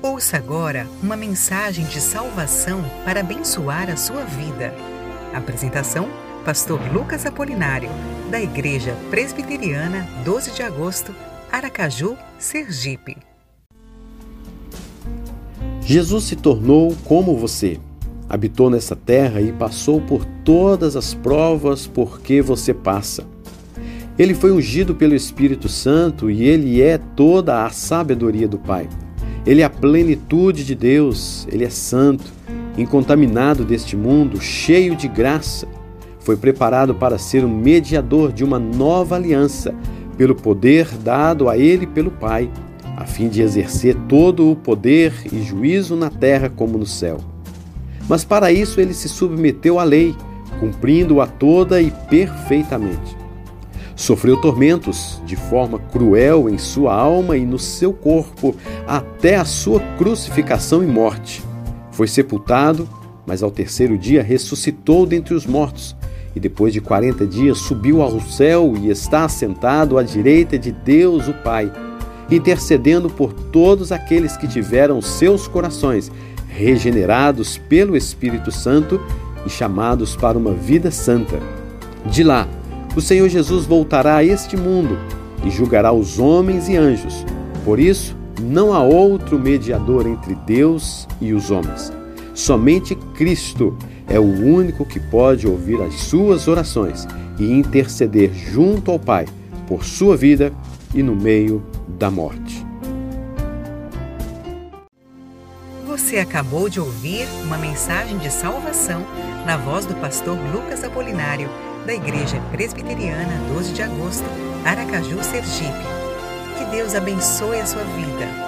Ouça agora uma mensagem de salvação para abençoar a sua vida. Apresentação: Pastor Lucas Apolinário, da Igreja Presbiteriana 12 de Agosto, Aracaju, Sergipe. Jesus se tornou como você. Habitou nessa terra e passou por todas as provas por que você passa. Ele foi ungido pelo Espírito Santo e ele é toda a sabedoria do Pai. Ele é a plenitude de Deus, ele é santo, incontaminado deste mundo, cheio de graça. Foi preparado para ser o mediador de uma nova aliança, pelo poder dado a ele pelo Pai, a fim de exercer todo o poder e juízo na terra como no céu. Mas para isso ele se submeteu à lei, cumprindo-a toda e perfeitamente. Sofreu tormentos de forma cruel em sua alma e no seu corpo até a sua crucificação e morte. Foi sepultado, mas ao terceiro dia ressuscitou dentre os mortos e depois de quarenta dias subiu ao céu e está assentado à direita de Deus o Pai, intercedendo por todos aqueles que tiveram seus corações regenerados pelo Espírito Santo e chamados para uma vida santa. De lá, o Senhor Jesus voltará a este mundo e julgará os homens e anjos. Por isso, não há outro mediador entre Deus e os homens. Somente Cristo é o único que pode ouvir as suas orações e interceder junto ao Pai por sua vida e no meio da morte. Você acabou de ouvir uma mensagem de salvação na voz do pastor Lucas Apolinário da Igreja Presbiteriana 12 de Agosto, Aracaju, Sergipe. Que Deus abençoe a sua vida